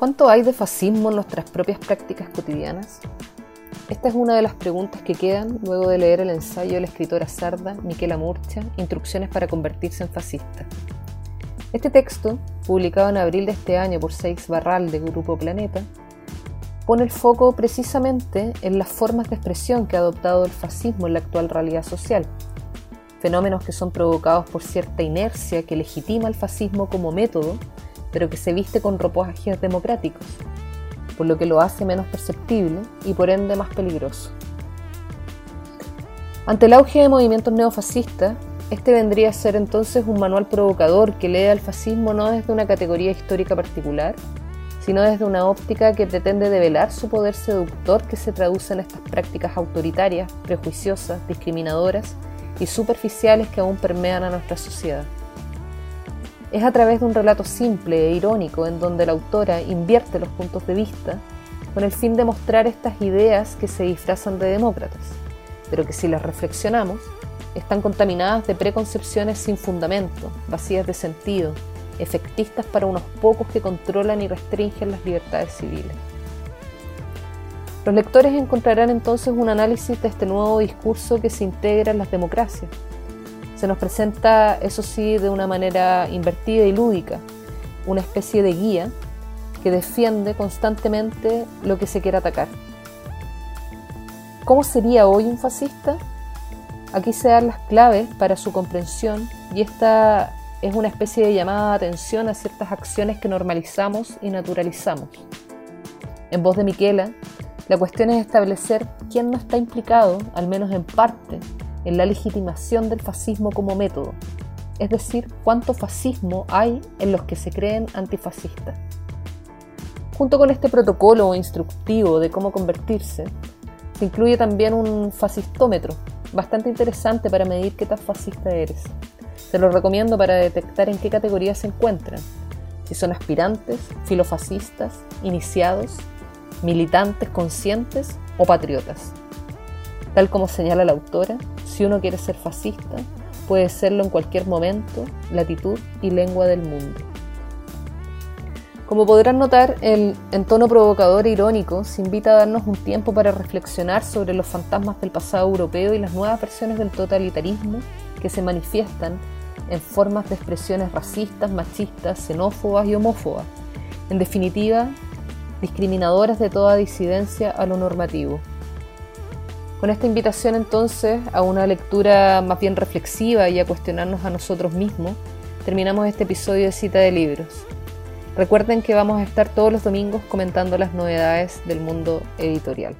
¿Cuánto hay de fascismo en nuestras propias prácticas cotidianas? Esta es una de las preguntas que quedan luego de leer el ensayo de la escritora sarda Miquela Murcha, Instrucciones para convertirse en fascista. Este texto, publicado en abril de este año por Seix Barral de Grupo Planeta, pone el foco precisamente en las formas de expresión que ha adoptado el fascismo en la actual realidad social, fenómenos que son provocados por cierta inercia que legitima el fascismo como método pero que se viste con ropajes democráticos, por lo que lo hace menos perceptible y por ende más peligroso. Ante el auge de movimientos neofascistas, este vendría a ser entonces un manual provocador que lee al fascismo no desde una categoría histórica particular, sino desde una óptica que pretende develar su poder seductor que se traduce en estas prácticas autoritarias, prejuiciosas, discriminadoras y superficiales que aún permean a nuestra sociedad. Es a través de un relato simple e irónico en donde la autora invierte los puntos de vista con el fin de mostrar estas ideas que se disfrazan de demócratas, pero que si las reflexionamos, están contaminadas de preconcepciones sin fundamento, vacías de sentido, efectistas para unos pocos que controlan y restringen las libertades civiles. Los lectores encontrarán entonces un análisis de este nuevo discurso que se integra en las democracias, se nos presenta, eso sí, de una manera invertida y lúdica, una especie de guía que defiende constantemente lo que se quiere atacar. ¿Cómo sería hoy un fascista? Aquí se dan las claves para su comprensión y esta es una especie de llamada de atención a ciertas acciones que normalizamos y naturalizamos. En voz de Miquela, la cuestión es establecer quién no está implicado, al menos en parte, en la legitimación del fascismo como método, es decir, cuánto fascismo hay en los que se creen antifascistas. Junto con este protocolo instructivo de cómo convertirse, se incluye también un fascistómetro, bastante interesante para medir qué tan fascista eres. Se lo recomiendo para detectar en qué categoría se encuentran, si son aspirantes, filofascistas, iniciados, militantes conscientes o patriotas. Tal como señala la autora, si uno quiere ser fascista, puede serlo en cualquier momento, latitud y lengua del mundo. Como podrán notar, el, en tono provocador e irónico se invita a darnos un tiempo para reflexionar sobre los fantasmas del pasado europeo y las nuevas versiones del totalitarismo que se manifiestan en formas de expresiones racistas, machistas, xenófobas y homófobas, en definitiva, discriminadoras de toda disidencia a lo normativo. Con esta invitación entonces a una lectura más bien reflexiva y a cuestionarnos a nosotros mismos, terminamos este episodio de cita de libros. Recuerden que vamos a estar todos los domingos comentando las novedades del mundo editorial.